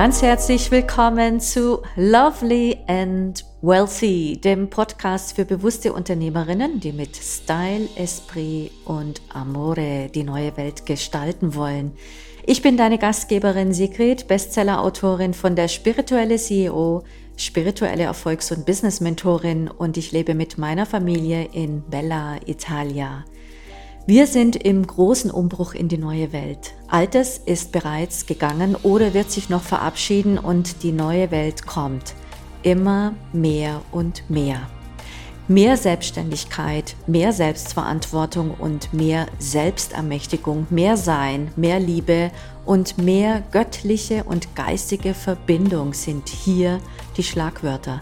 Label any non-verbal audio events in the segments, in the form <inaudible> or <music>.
Ganz herzlich willkommen zu Lovely and Wealthy, dem Podcast für bewusste Unternehmerinnen, die mit Style, Esprit und Amore die neue Welt gestalten wollen. Ich bin deine Gastgeberin Sigrid, Bestseller-Autorin von der Spirituelle CEO, spirituelle Erfolgs- und Business-Mentorin und ich lebe mit meiner Familie in Bella, Italia. Wir sind im großen Umbruch in die neue Welt. Altes ist bereits gegangen oder wird sich noch verabschieden und die neue Welt kommt. Immer mehr und mehr. Mehr Selbstständigkeit, mehr Selbstverantwortung und mehr Selbstermächtigung, mehr Sein, mehr Liebe und mehr göttliche und geistige Verbindung sind hier die Schlagwörter.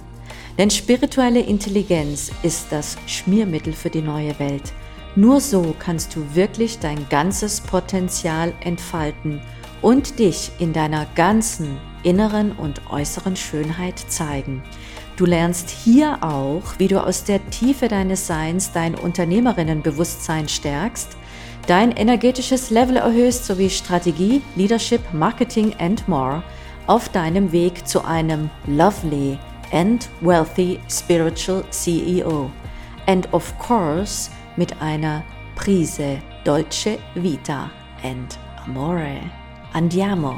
Denn spirituelle Intelligenz ist das Schmiermittel für die neue Welt. Nur so kannst du wirklich dein ganzes Potenzial entfalten und dich in deiner ganzen inneren und äußeren Schönheit zeigen. Du lernst hier auch, wie du aus der Tiefe deines Seins dein Unternehmerinnenbewusstsein stärkst, dein energetisches Level erhöhst sowie Strategie, Leadership, Marketing and more auf deinem Weg zu einem lovely and wealthy spiritual CEO. And of course, mit einer Prise Dolce Vita and Amore. Andiamo!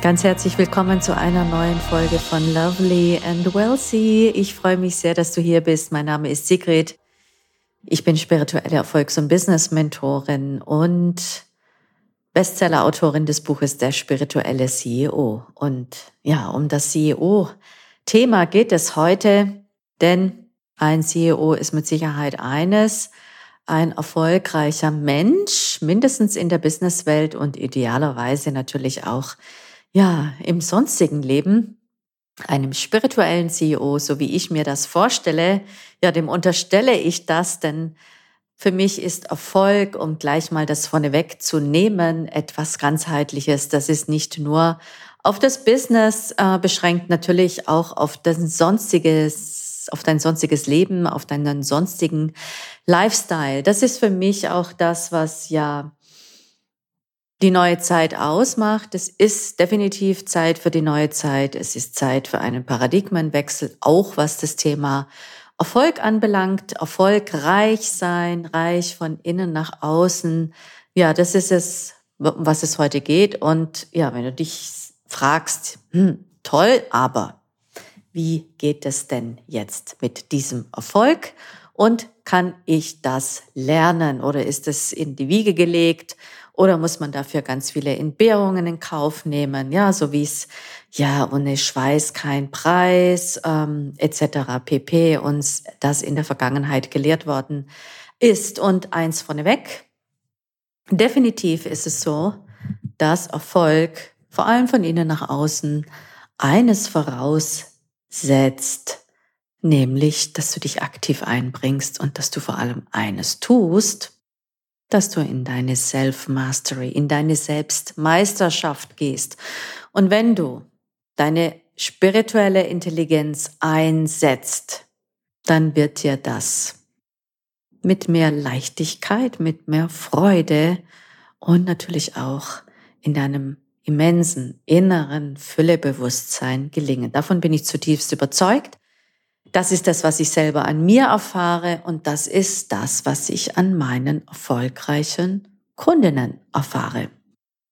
Ganz herzlich willkommen zu einer neuen Folge von Lovely and Wealthy. Ich freue mich sehr, dass du hier bist. Mein Name ist Sigrid. Ich bin spirituelle Erfolgs- und Business-Mentorin und Bestseller-Autorin des Buches Der spirituelle CEO. Und ja, um das CEO-Thema geht es heute, denn ein CEO ist mit Sicherheit eines, ein erfolgreicher Mensch, mindestens in der Businesswelt und idealerweise natürlich auch, ja, im sonstigen Leben. Einem spirituellen CEO, so wie ich mir das vorstelle, ja, dem unterstelle ich das, denn für mich ist Erfolg, um gleich mal das vorneweg zu nehmen, etwas ganzheitliches. Das ist nicht nur auf das Business äh, beschränkt, natürlich auch auf das sonstiges auf dein sonstiges Leben, auf deinen sonstigen Lifestyle. Das ist für mich auch das, was ja die neue Zeit ausmacht. Es ist definitiv Zeit für die neue Zeit. Es ist Zeit für einen Paradigmenwechsel, auch was das Thema Erfolg anbelangt. Erfolgreich sein, reich von innen nach außen. Ja, das ist es, was es heute geht. Und ja, wenn du dich fragst, hm, toll, aber wie geht es denn jetzt mit diesem Erfolg und kann ich das lernen oder ist es in die Wiege gelegt oder muss man dafür ganz viele Entbehrungen in Kauf nehmen, ja, so wie es ja ohne Schweiß kein Preis ähm, etc. pp. uns das in der Vergangenheit gelehrt worden ist. Und eins vorneweg, definitiv ist es so, dass Erfolg vor allem von innen nach außen eines voraus setzt, nämlich, dass du dich aktiv einbringst und dass du vor allem eines tust, dass du in deine Self-Mastery, in deine Selbstmeisterschaft gehst. Und wenn du deine spirituelle Intelligenz einsetzt, dann wird dir das mit mehr Leichtigkeit, mit mehr Freude und natürlich auch in deinem immensen inneren Füllebewusstsein gelingen. Davon bin ich zutiefst überzeugt. Das ist das, was ich selber an mir erfahre und das ist das, was ich an meinen erfolgreichen Kundinnen erfahre.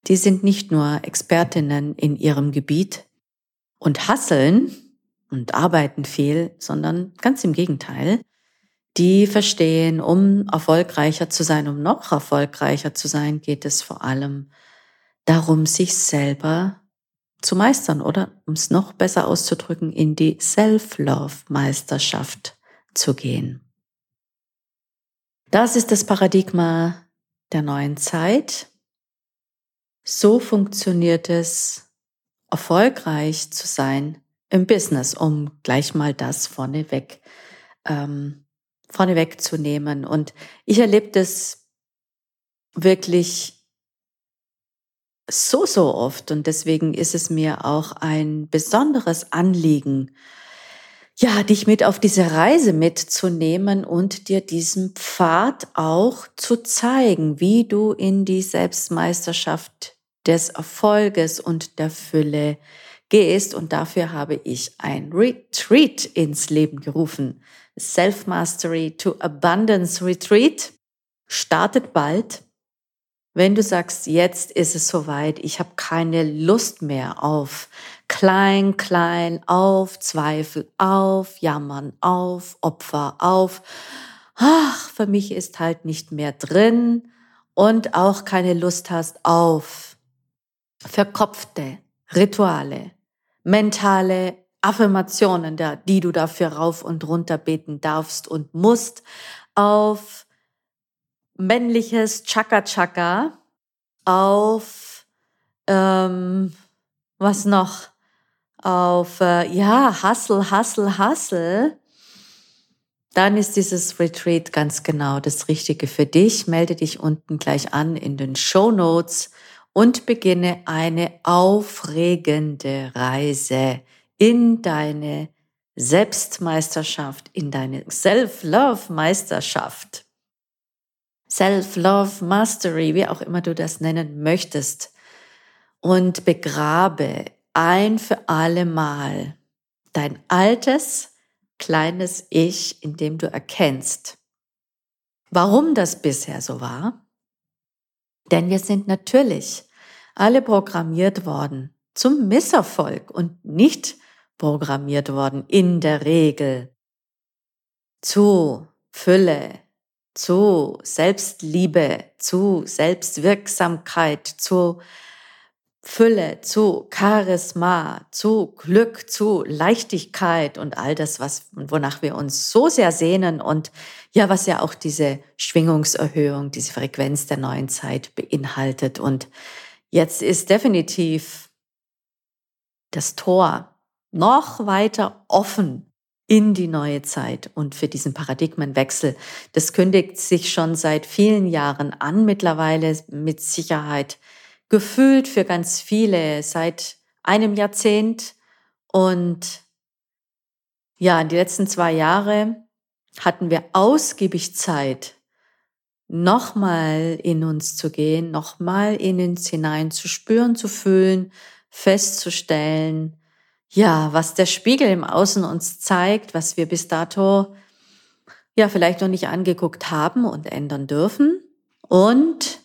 Die sind nicht nur Expertinnen in ihrem Gebiet und hasseln und arbeiten viel, sondern ganz im Gegenteil. Die verstehen, um erfolgreicher zu sein, um noch erfolgreicher zu sein, geht es vor allem darum, sich selber zu meistern oder, um es noch besser auszudrücken, in die Self-Love-Meisterschaft zu gehen. Das ist das Paradigma der neuen Zeit. So funktioniert es, erfolgreich zu sein im Business, um gleich mal das vorneweg, ähm, vorneweg zu nehmen. Und ich erlebe das wirklich so, so oft und deswegen ist es mir auch ein besonderes Anliegen, ja, dich mit auf diese Reise mitzunehmen und dir diesen Pfad auch zu zeigen, wie du in die Selbstmeisterschaft des Erfolges und der Fülle gehst. Und dafür habe ich ein Retreat ins Leben gerufen. Self-Mastery to Abundance Retreat startet bald. Wenn du sagst, jetzt ist es soweit, ich habe keine Lust mehr auf klein, klein, auf Zweifel, auf Jammern, auf Opfer, auf, ach, für mich ist halt nicht mehr drin und auch keine Lust hast auf verkopfte Rituale, mentale Affirmationen, die du dafür rauf und runter beten darfst und musst, auf männliches Chaka-Chaka, auf, ähm, was noch, auf, äh, ja, Hustle, Hustle, Hustle, dann ist dieses Retreat ganz genau das Richtige für dich. Melde dich unten gleich an in den Show Notes und beginne eine aufregende Reise in deine Selbstmeisterschaft, in deine Self-Love-Meisterschaft. Self-Love Mastery, wie auch immer du das nennen möchtest. Und begrabe ein für alle Mal dein altes, kleines Ich, indem du erkennst, warum das bisher so war. Denn wir sind natürlich alle programmiert worden zum Misserfolg und nicht programmiert worden in der Regel zu Fülle, zu Selbstliebe, zu Selbstwirksamkeit, zu Fülle, zu Charisma, zu Glück, zu Leichtigkeit und all das, was, wonach wir uns so sehr sehnen und ja, was ja auch diese Schwingungserhöhung, diese Frequenz der neuen Zeit beinhaltet. Und jetzt ist definitiv das Tor noch weiter offen in die neue Zeit und für diesen Paradigmenwechsel. Das kündigt sich schon seit vielen Jahren an, mittlerweile mit Sicherheit gefühlt für ganz viele seit einem Jahrzehnt. Und ja, die letzten zwei Jahre hatten wir ausgiebig Zeit, nochmal in uns zu gehen, nochmal in uns hinein zu spüren, zu fühlen, festzustellen, ja, was der Spiegel im Außen uns zeigt, was wir bis dato ja vielleicht noch nicht angeguckt haben und ändern dürfen. Und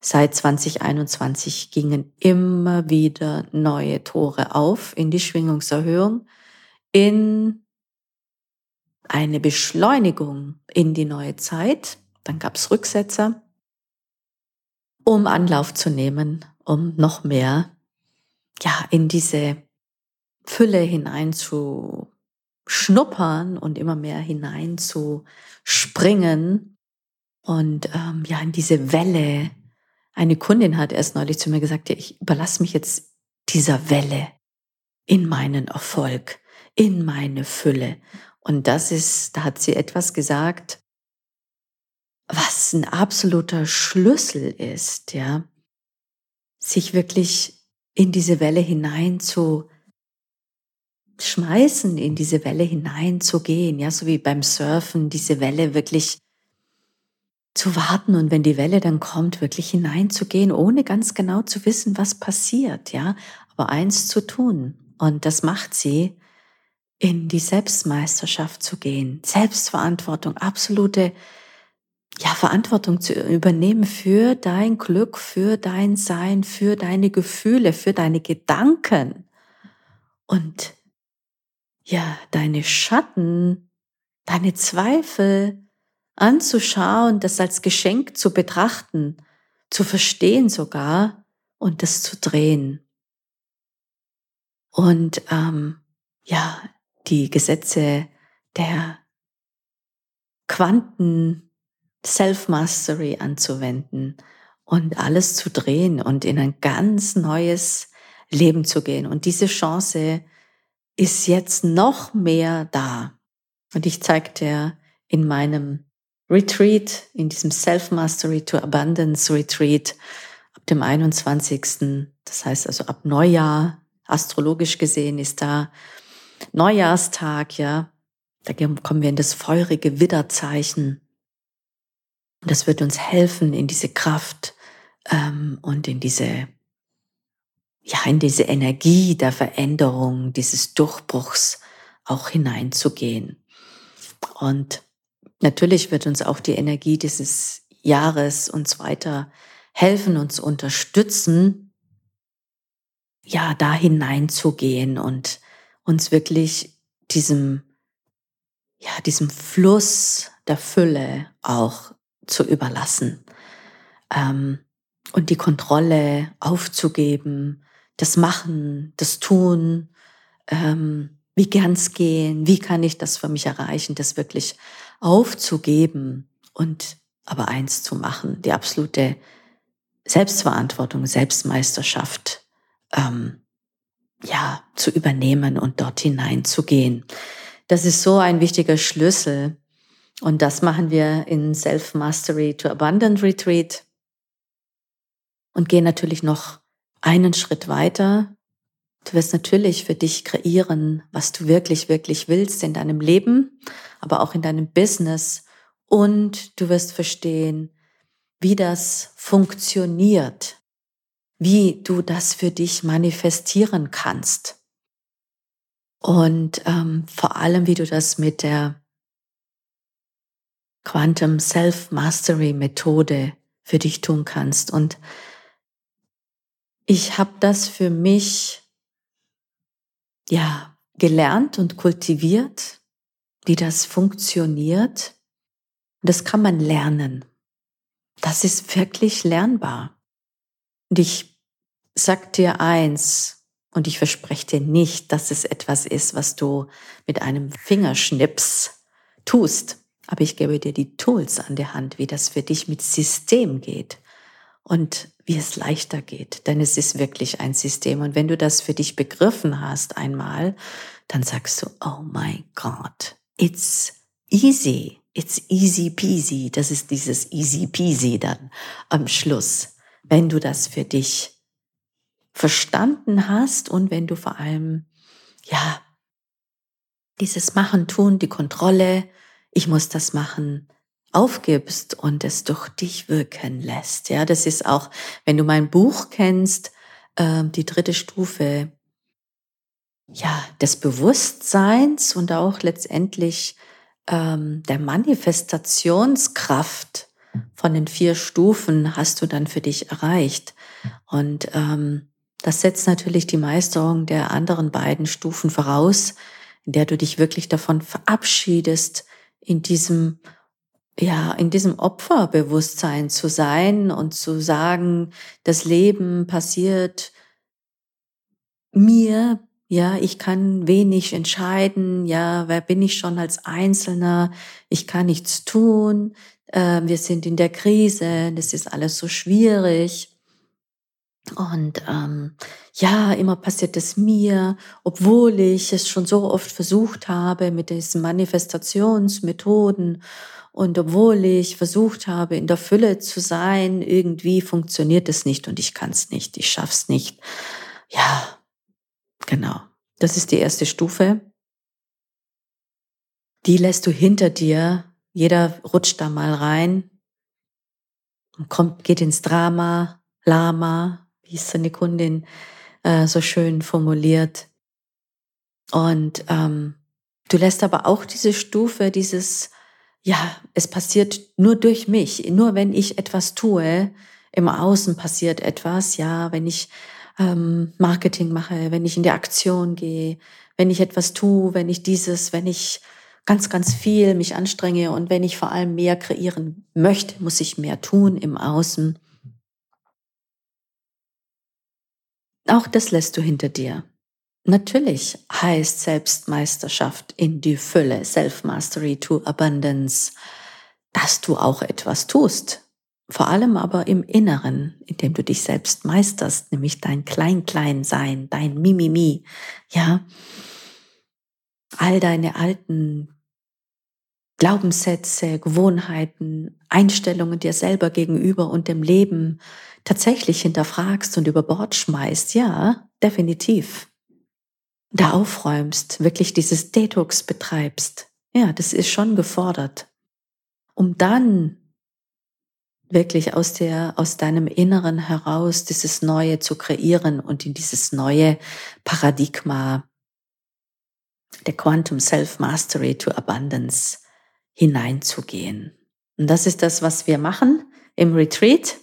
seit 2021 gingen immer wieder neue Tore auf in die Schwingungserhöhung, in eine Beschleunigung in die neue Zeit. Dann gab es Rücksetzer, um Anlauf zu nehmen, um noch mehr ja in diese Fülle hinein zu schnuppern und immer mehr hinein zu springen und ähm, ja in diese Welle. Eine Kundin hat erst neulich zu mir gesagt, ja, ich überlasse mich jetzt dieser Welle in meinen Erfolg, in meine Fülle. Und das ist, da hat sie etwas gesagt, was ein absoluter Schlüssel ist, ja, sich wirklich in diese Welle hinein zu schmeißen, in diese Welle hineinzugehen, ja, so wie beim Surfen, diese Welle wirklich zu warten und wenn die Welle dann kommt, wirklich hineinzugehen, ohne ganz genau zu wissen, was passiert, ja, aber eins zu tun. Und das macht sie, in die Selbstmeisterschaft zu gehen, Selbstverantwortung, absolute ja, Verantwortung zu übernehmen für dein Glück, für dein Sein, für deine Gefühle, für deine Gedanken. Und ja, deine Schatten, deine Zweifel anzuschauen, das als Geschenk zu betrachten, zu verstehen sogar und das zu drehen. Und ähm, ja, die Gesetze der Quanten Self-Mastery anzuwenden und alles zu drehen und in ein ganz neues Leben zu gehen. Und diese Chance ist jetzt noch mehr da. Und ich zeige dir in meinem Retreat, in diesem Self-Mastery to Abundance Retreat ab dem 21. Das heißt also ab Neujahr, astrologisch gesehen ist da Neujahrstag, ja. Da kommen wir in das feurige Widderzeichen. Und das wird uns helfen in diese Kraft ähm, und in diese ja, in diese Energie der Veränderung, dieses Durchbruchs auch hineinzugehen. Und natürlich wird uns auch die Energie dieses Jahres uns weiter helfen, uns unterstützen, ja, da hineinzugehen und uns wirklich diesem, ja, diesem Fluss der Fülle auch zu überlassen ähm, und die Kontrolle aufzugeben, das Machen, das Tun, ähm, wie kann's gehen, wie kann ich das für mich erreichen, das wirklich aufzugeben und aber eins zu machen, die absolute Selbstverantwortung, Selbstmeisterschaft, ähm, ja, zu übernehmen und dort hineinzugehen. Das ist so ein wichtiger Schlüssel. Und das machen wir in Self-Mastery to Abundant Retreat und gehen natürlich noch einen Schritt weiter. Du wirst natürlich für dich kreieren, was du wirklich, wirklich willst in deinem Leben, aber auch in deinem Business. Und du wirst verstehen, wie das funktioniert, wie du das für dich manifestieren kannst. Und ähm, vor allem, wie du das mit der Quantum Self-Mastery Methode für dich tun kannst. Und ich habe das für mich ja gelernt und kultiviert, wie das funktioniert. das kann man lernen. Das ist wirklich lernbar. Und ich sag dir eins, und ich verspreche dir nicht, dass es etwas ist, was du mit einem Fingerschnips tust. Aber ich gebe dir die Tools an der Hand, wie das für dich mit System geht und wie es leichter geht. Denn es ist wirklich ein System. Und wenn du das für dich begriffen hast einmal, dann sagst du, oh my God, it's easy. It's easy peasy. Das ist dieses easy peasy dann am Schluss. Wenn du das für dich verstanden hast und wenn du vor allem, ja, dieses Machen, Tun, die Kontrolle, ich muss das machen, aufgibst und es durch dich wirken lässt. Ja, das ist auch, wenn du mein Buch kennst, äh, die dritte Stufe, ja, des Bewusstseins und auch letztendlich ähm, der Manifestationskraft von den vier Stufen hast du dann für dich erreicht. Und ähm, das setzt natürlich die Meisterung der anderen beiden Stufen voraus, in der du dich wirklich davon verabschiedest, in diesem ja, in diesem Opferbewusstsein zu sein und zu sagen, das Leben passiert mir, ja, ich kann wenig entscheiden, ja, wer bin ich schon als Einzelner, ich kann nichts tun, äh, wir sind in der Krise, das ist alles so schwierig. Und ähm, ja, immer passiert es mir, obwohl ich es schon so oft versucht habe mit diesen Manifestationsmethoden und obwohl ich versucht habe, in der Fülle zu sein, irgendwie funktioniert es nicht und ich kann es nicht, ich schaff's nicht. Ja, genau. Das ist die erste Stufe. Die lässt du hinter dir. Jeder rutscht da mal rein und kommt, geht ins Drama, Lama, wie es seine Kundin äh, so schön formuliert. Und ähm, du lässt aber auch diese Stufe, dieses ja, es passiert nur durch mich, nur wenn ich etwas tue, im Außen passiert etwas, ja, wenn ich ähm, Marketing mache, wenn ich in die Aktion gehe, wenn ich etwas tue, wenn ich dieses, wenn ich ganz, ganz viel mich anstrenge und wenn ich vor allem mehr kreieren möchte, muss ich mehr tun im Außen. Auch das lässt du hinter dir. Natürlich heißt Selbstmeisterschaft in die Fülle, Self-Mastery to Abundance, dass du auch etwas tust. Vor allem aber im Inneren, indem du dich selbst meisterst, nämlich dein Klein-Klein-Sein, dein Mimimi, ja. All deine alten Glaubenssätze, Gewohnheiten, Einstellungen dir selber gegenüber und dem Leben tatsächlich hinterfragst und über Bord schmeißt, ja, definitiv da aufräumst, wirklich dieses Detox betreibst, ja, das ist schon gefordert. Um dann wirklich aus der, aus deinem Inneren heraus dieses Neue zu kreieren und in dieses neue Paradigma der Quantum Self-Mastery to Abundance hineinzugehen. Und das ist das, was wir machen im Retreat.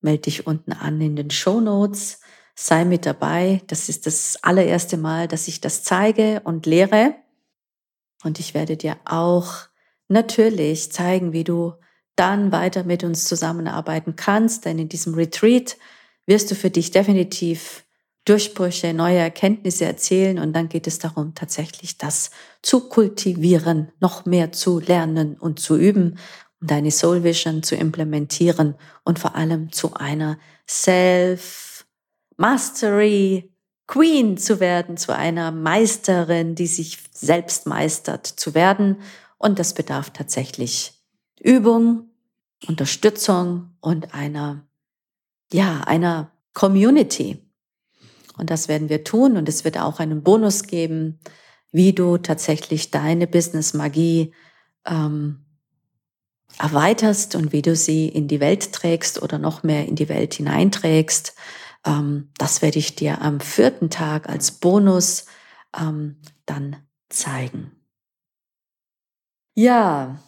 Melde dich unten an in den Show Notes. Sei mit dabei. Das ist das allererste Mal, dass ich das zeige und lehre. Und ich werde dir auch natürlich zeigen, wie du dann weiter mit uns zusammenarbeiten kannst. Denn in diesem Retreat wirst du für dich definitiv Durchbrüche, neue Erkenntnisse erzählen und dann geht es darum, tatsächlich das zu kultivieren, noch mehr zu lernen und zu üben, um deine Soul Vision zu implementieren und vor allem zu einer Self Mastery Queen zu werden, zu einer Meisterin, die sich selbst meistert zu werden. Und das bedarf tatsächlich Übung, Unterstützung und einer, ja, einer Community. Und das werden wir tun und es wird auch einen Bonus geben, wie du tatsächlich deine Business-Magie ähm, erweiterst und wie du sie in die Welt trägst oder noch mehr in die Welt hineinträgst. Ähm, das werde ich dir am vierten Tag als Bonus ähm, dann zeigen. Ja,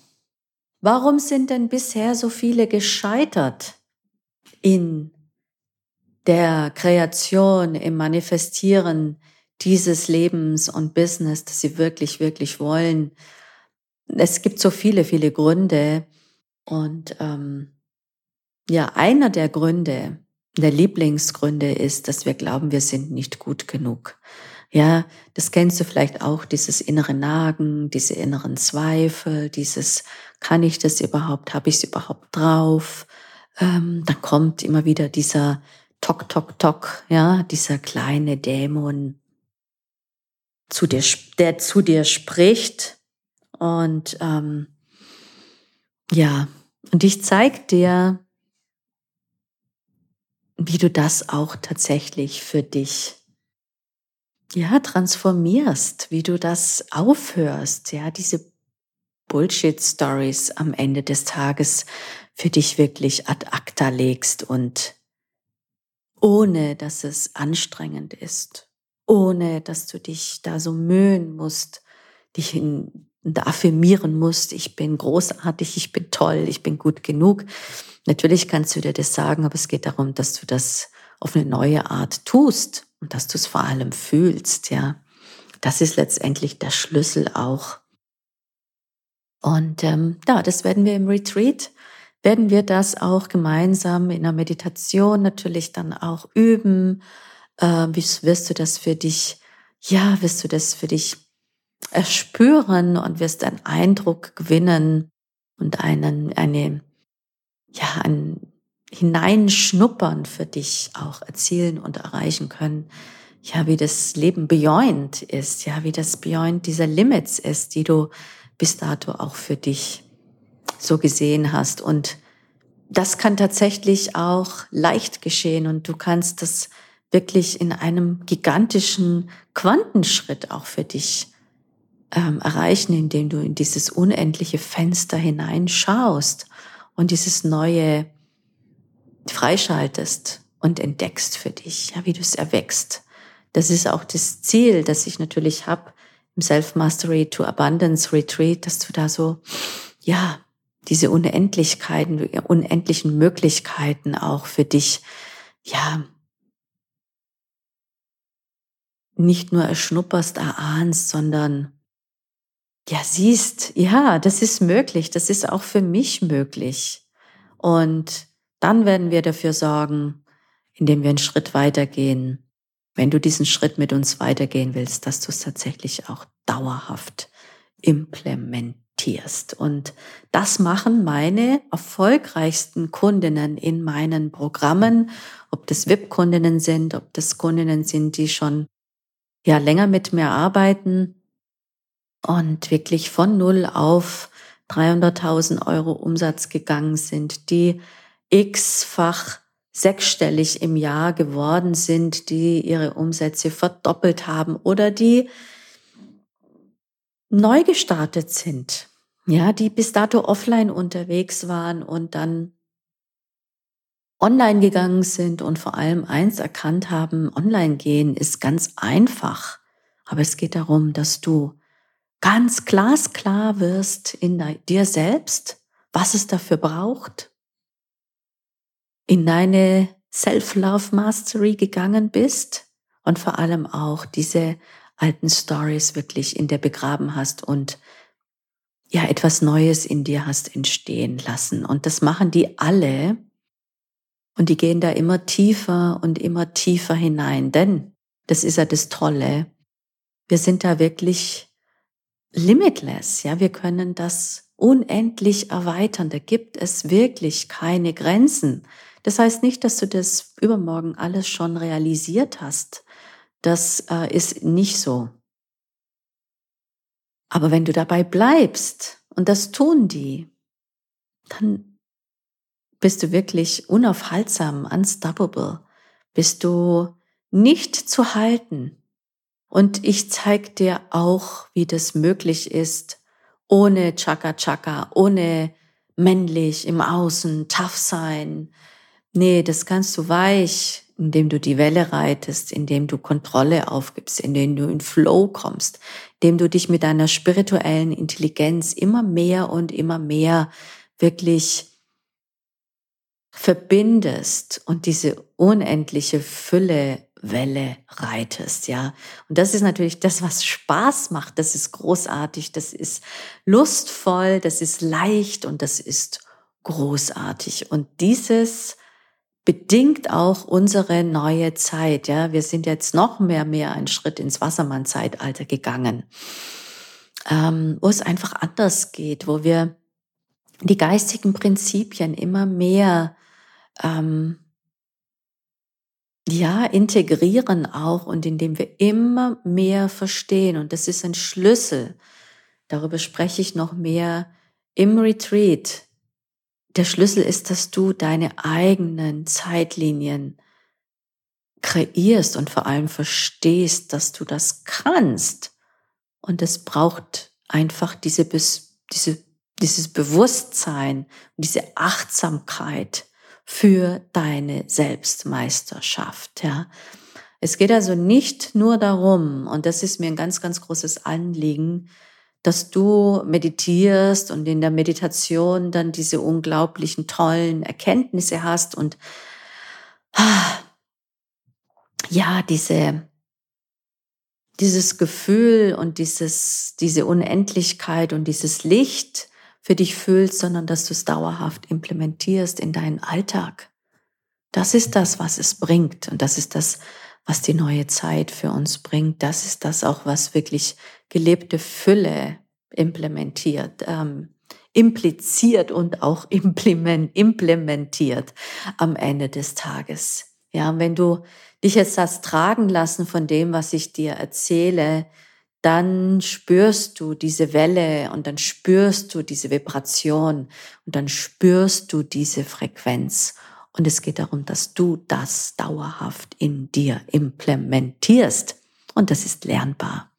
warum sind denn bisher so viele gescheitert in der Kreation, im Manifestieren dieses Lebens und Business, das sie wirklich, wirklich wollen. Es gibt so viele, viele Gründe. Und ähm, ja, einer der Gründe, der Lieblingsgründe ist, dass wir glauben, wir sind nicht gut genug. Ja, das kennst du vielleicht auch, dieses innere Nagen, diese inneren Zweifel, dieses, kann ich das überhaupt, habe ich es überhaupt drauf? Ähm, dann kommt immer wieder dieser Tok, Tok, Tok, ja, dieser kleine Dämon, zu dir, der zu dir spricht. Und ähm, ja, und ich zeig dir, wie du das auch tatsächlich für dich ja transformierst, wie du das aufhörst, ja, diese Bullshit Stories am Ende des Tages für dich wirklich ad acta legst und ohne dass es anstrengend ist, ohne dass du dich da so mühen musst, dich in, affirmieren musst, ich bin großartig, ich bin toll, ich bin gut genug. Natürlich kannst du dir das sagen, aber es geht darum, dass du das auf eine neue Art tust und dass du es vor allem fühlst, ja. Das ist letztendlich der Schlüssel auch. Und ähm, ja, das werden wir im Retreat werden wir das auch gemeinsam in der Meditation natürlich dann auch üben. Äh, wie wirst du das für dich, ja, wirst du das für dich erspüren und wirst einen Eindruck gewinnen und einen, eine, ja, ein Hineinschnuppern für dich auch erzielen und erreichen können. Ja, wie das Leben beyond ist, ja, wie das beyond dieser Limits ist, die du bis dato auch für dich so gesehen hast. Und das kann tatsächlich auch leicht geschehen und du kannst das wirklich in einem gigantischen Quantenschritt auch für dich ähm, erreichen, indem du in dieses unendliche Fenster hineinschaust und dieses Neue freischaltest und entdeckst für dich, ja, wie du es erwächst. Das ist auch das Ziel, das ich natürlich habe im Self-Mastery to Abundance Retreat, dass du da so, ja, diese Unendlichkeiten, unendlichen Möglichkeiten auch für dich, ja, nicht nur erschnupperst, erahnst, sondern ja, siehst, ja, das ist möglich, das ist auch für mich möglich. Und dann werden wir dafür sorgen, indem wir einen Schritt weitergehen, wenn du diesen Schritt mit uns weitergehen willst, dass du es tatsächlich auch dauerhaft implementierst. Und das machen meine erfolgreichsten Kundinnen in meinen Programmen, ob das VIP-Kundinnen sind, ob das Kundinnen sind, die schon ja länger mit mir arbeiten und wirklich von null auf 300.000 Euro Umsatz gegangen sind, die x-fach sechsstellig im Jahr geworden sind, die ihre Umsätze verdoppelt haben oder die neu gestartet sind, ja, die bis dato offline unterwegs waren und dann online gegangen sind und vor allem eins erkannt haben, online gehen ist ganz einfach. Aber es geht darum, dass du ganz glasklar wirst in dir selbst, was es dafür braucht, in deine Self-Love Mastery gegangen bist und vor allem auch diese alten Stories wirklich in dir begraben hast und ja etwas Neues in dir hast entstehen lassen. Und das machen die alle. Und die gehen da immer tiefer und immer tiefer hinein. Denn, das ist ja das Tolle, wir sind da wirklich limitless. Ja, wir können das unendlich erweitern. Da gibt es wirklich keine Grenzen. Das heißt nicht, dass du das übermorgen alles schon realisiert hast. Das äh, ist nicht so. Aber wenn du dabei bleibst, und das tun die, dann bist du wirklich unaufhaltsam, unstoppable, bist du nicht zu halten. Und ich zeig dir auch, wie das möglich ist, ohne Chaka Chaka, ohne männlich im Außen, tough sein. Nee, das kannst du weich, indem du die Welle reitest, indem du Kontrolle aufgibst, indem du in Flow kommst, indem du dich mit deiner spirituellen Intelligenz immer mehr und immer mehr wirklich verbindest und diese unendliche Fülle Welle reitest, ja. Und das ist natürlich das, was Spaß macht. Das ist großartig, das ist lustvoll, das ist leicht und das ist großartig. Und dieses bedingt auch unsere neue Zeit. Ja, wir sind jetzt noch mehr, mehr einen Schritt ins Wassermann-Zeitalter gegangen, ähm, wo es einfach anders geht, wo wir die geistigen Prinzipien immer mehr ähm, ja, integrieren auch und indem wir immer mehr verstehen. Und das ist ein Schlüssel. Darüber spreche ich noch mehr im Retreat, der Schlüssel ist, dass du deine eigenen Zeitlinien kreierst und vor allem verstehst, dass du das kannst. Und es braucht einfach diese, diese, dieses Bewusstsein, diese Achtsamkeit für deine Selbstmeisterschaft, ja. Es geht also nicht nur darum, und das ist mir ein ganz, ganz großes Anliegen, dass du meditierst und in der Meditation dann diese unglaublichen tollen Erkenntnisse hast und ja, diese, dieses Gefühl und dieses, diese Unendlichkeit und dieses Licht für dich fühlst, sondern dass du es dauerhaft implementierst in deinen Alltag. Das ist das, was es bringt und das ist das, was die neue Zeit für uns bringt. Das ist das auch, was wirklich gelebte Fülle implementiert, ähm, impliziert und auch <laughs> implementiert am Ende des Tages. Ja, wenn du dich jetzt hast tragen lassen von dem, was ich dir erzähle, dann spürst du diese Welle und dann spürst du diese Vibration und dann spürst du diese Frequenz. Und es geht darum, dass du das dauerhaft in dir implementierst. Und das ist lernbar.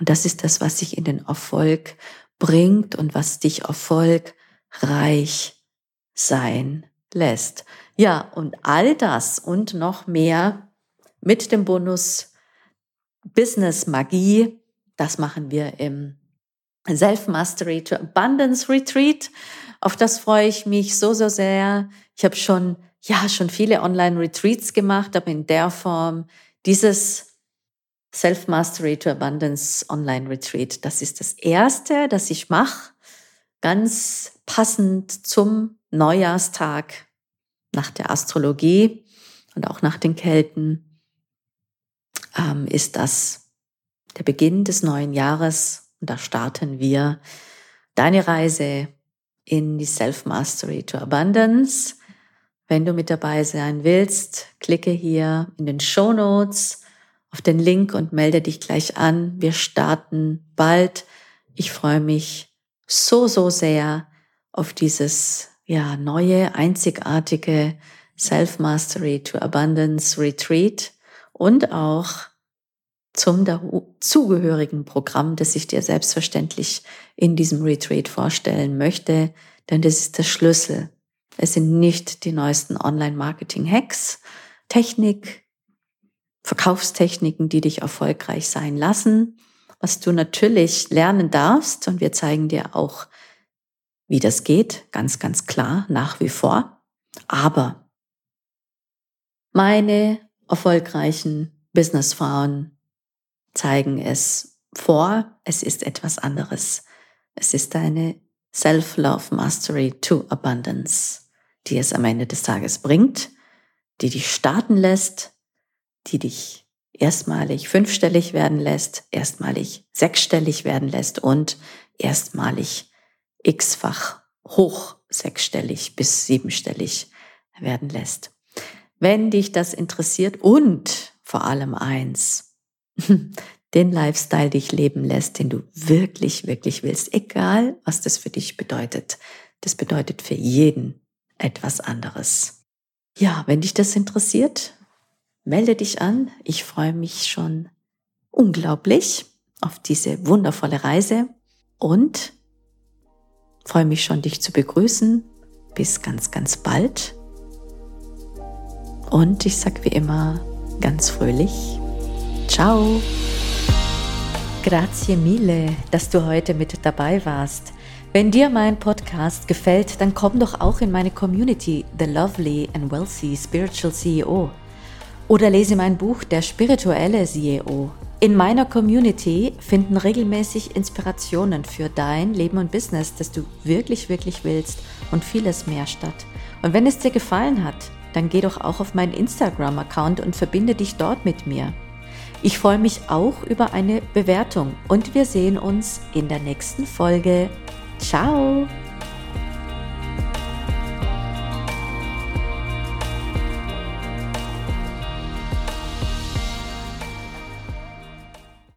Und das ist das, was sich in den Erfolg bringt und was dich erfolgreich sein lässt. Ja, und all das und noch mehr mit dem Bonus Business Magie, das machen wir im Self-Mastery to Abundance Retreat. Auf das freue ich mich so, so sehr. Ich habe schon, ja, schon viele Online-Retreats gemacht, aber in der Form dieses Self-Mastery to Abundance Online Retreat. Das ist das erste, das ich mache, ganz passend zum Neujahrstag nach der Astrologie und auch nach den Kelten ähm, ist das der Beginn des neuen Jahres und da starten wir deine Reise in die Self-Mastery to Abundance. Wenn du mit dabei sein willst, klicke hier in den Show Notes auf den Link und melde dich gleich an. Wir starten bald. Ich freue mich so, so sehr auf dieses ja, neue, einzigartige Self-Mastery to Abundance Retreat und auch zum zugehörigen Programm, das ich dir selbstverständlich in diesem Retreat vorstellen möchte, denn das ist der Schlüssel Es sind nicht die neuesten Online-Marketing-Hacks, Technik, Verkaufstechniken, die dich erfolgreich sein lassen. Was du natürlich lernen darfst, und wir zeigen dir auch, wie das geht, ganz, ganz klar, nach wie vor. Aber meine erfolgreichen Businessfrauen zeigen es vor, es ist etwas anderes. Es ist eine Self-Love Mastery to Abundance die es am Ende des Tages bringt, die dich starten lässt, die dich erstmalig fünfstellig werden lässt, erstmalig sechsstellig werden lässt und erstmalig x-fach hoch sechsstellig bis siebenstellig werden lässt. Wenn dich das interessiert und vor allem eins, <laughs> den Lifestyle dich leben lässt, den du wirklich, wirklich willst, egal was das für dich bedeutet. Das bedeutet für jeden etwas anderes. Ja, wenn dich das interessiert, melde dich an. Ich freue mich schon unglaublich auf diese wundervolle Reise und freue mich schon, dich zu begrüßen. Bis ganz, ganz bald. Und ich sage wie immer ganz fröhlich, ciao. Grazie mille, dass du heute mit dabei warst. Wenn dir mein Podcast gefällt, dann komm doch auch in meine Community The Lovely and Wealthy Spiritual CEO oder lese mein Buch Der spirituelle CEO. In meiner Community finden regelmäßig Inspirationen für dein Leben und Business, das du wirklich, wirklich willst und vieles mehr statt. Und wenn es dir gefallen hat, dann geh doch auch auf meinen Instagram-Account und verbinde dich dort mit mir. Ich freue mich auch über eine Bewertung und wir sehen uns in der nächsten Folge Ciao!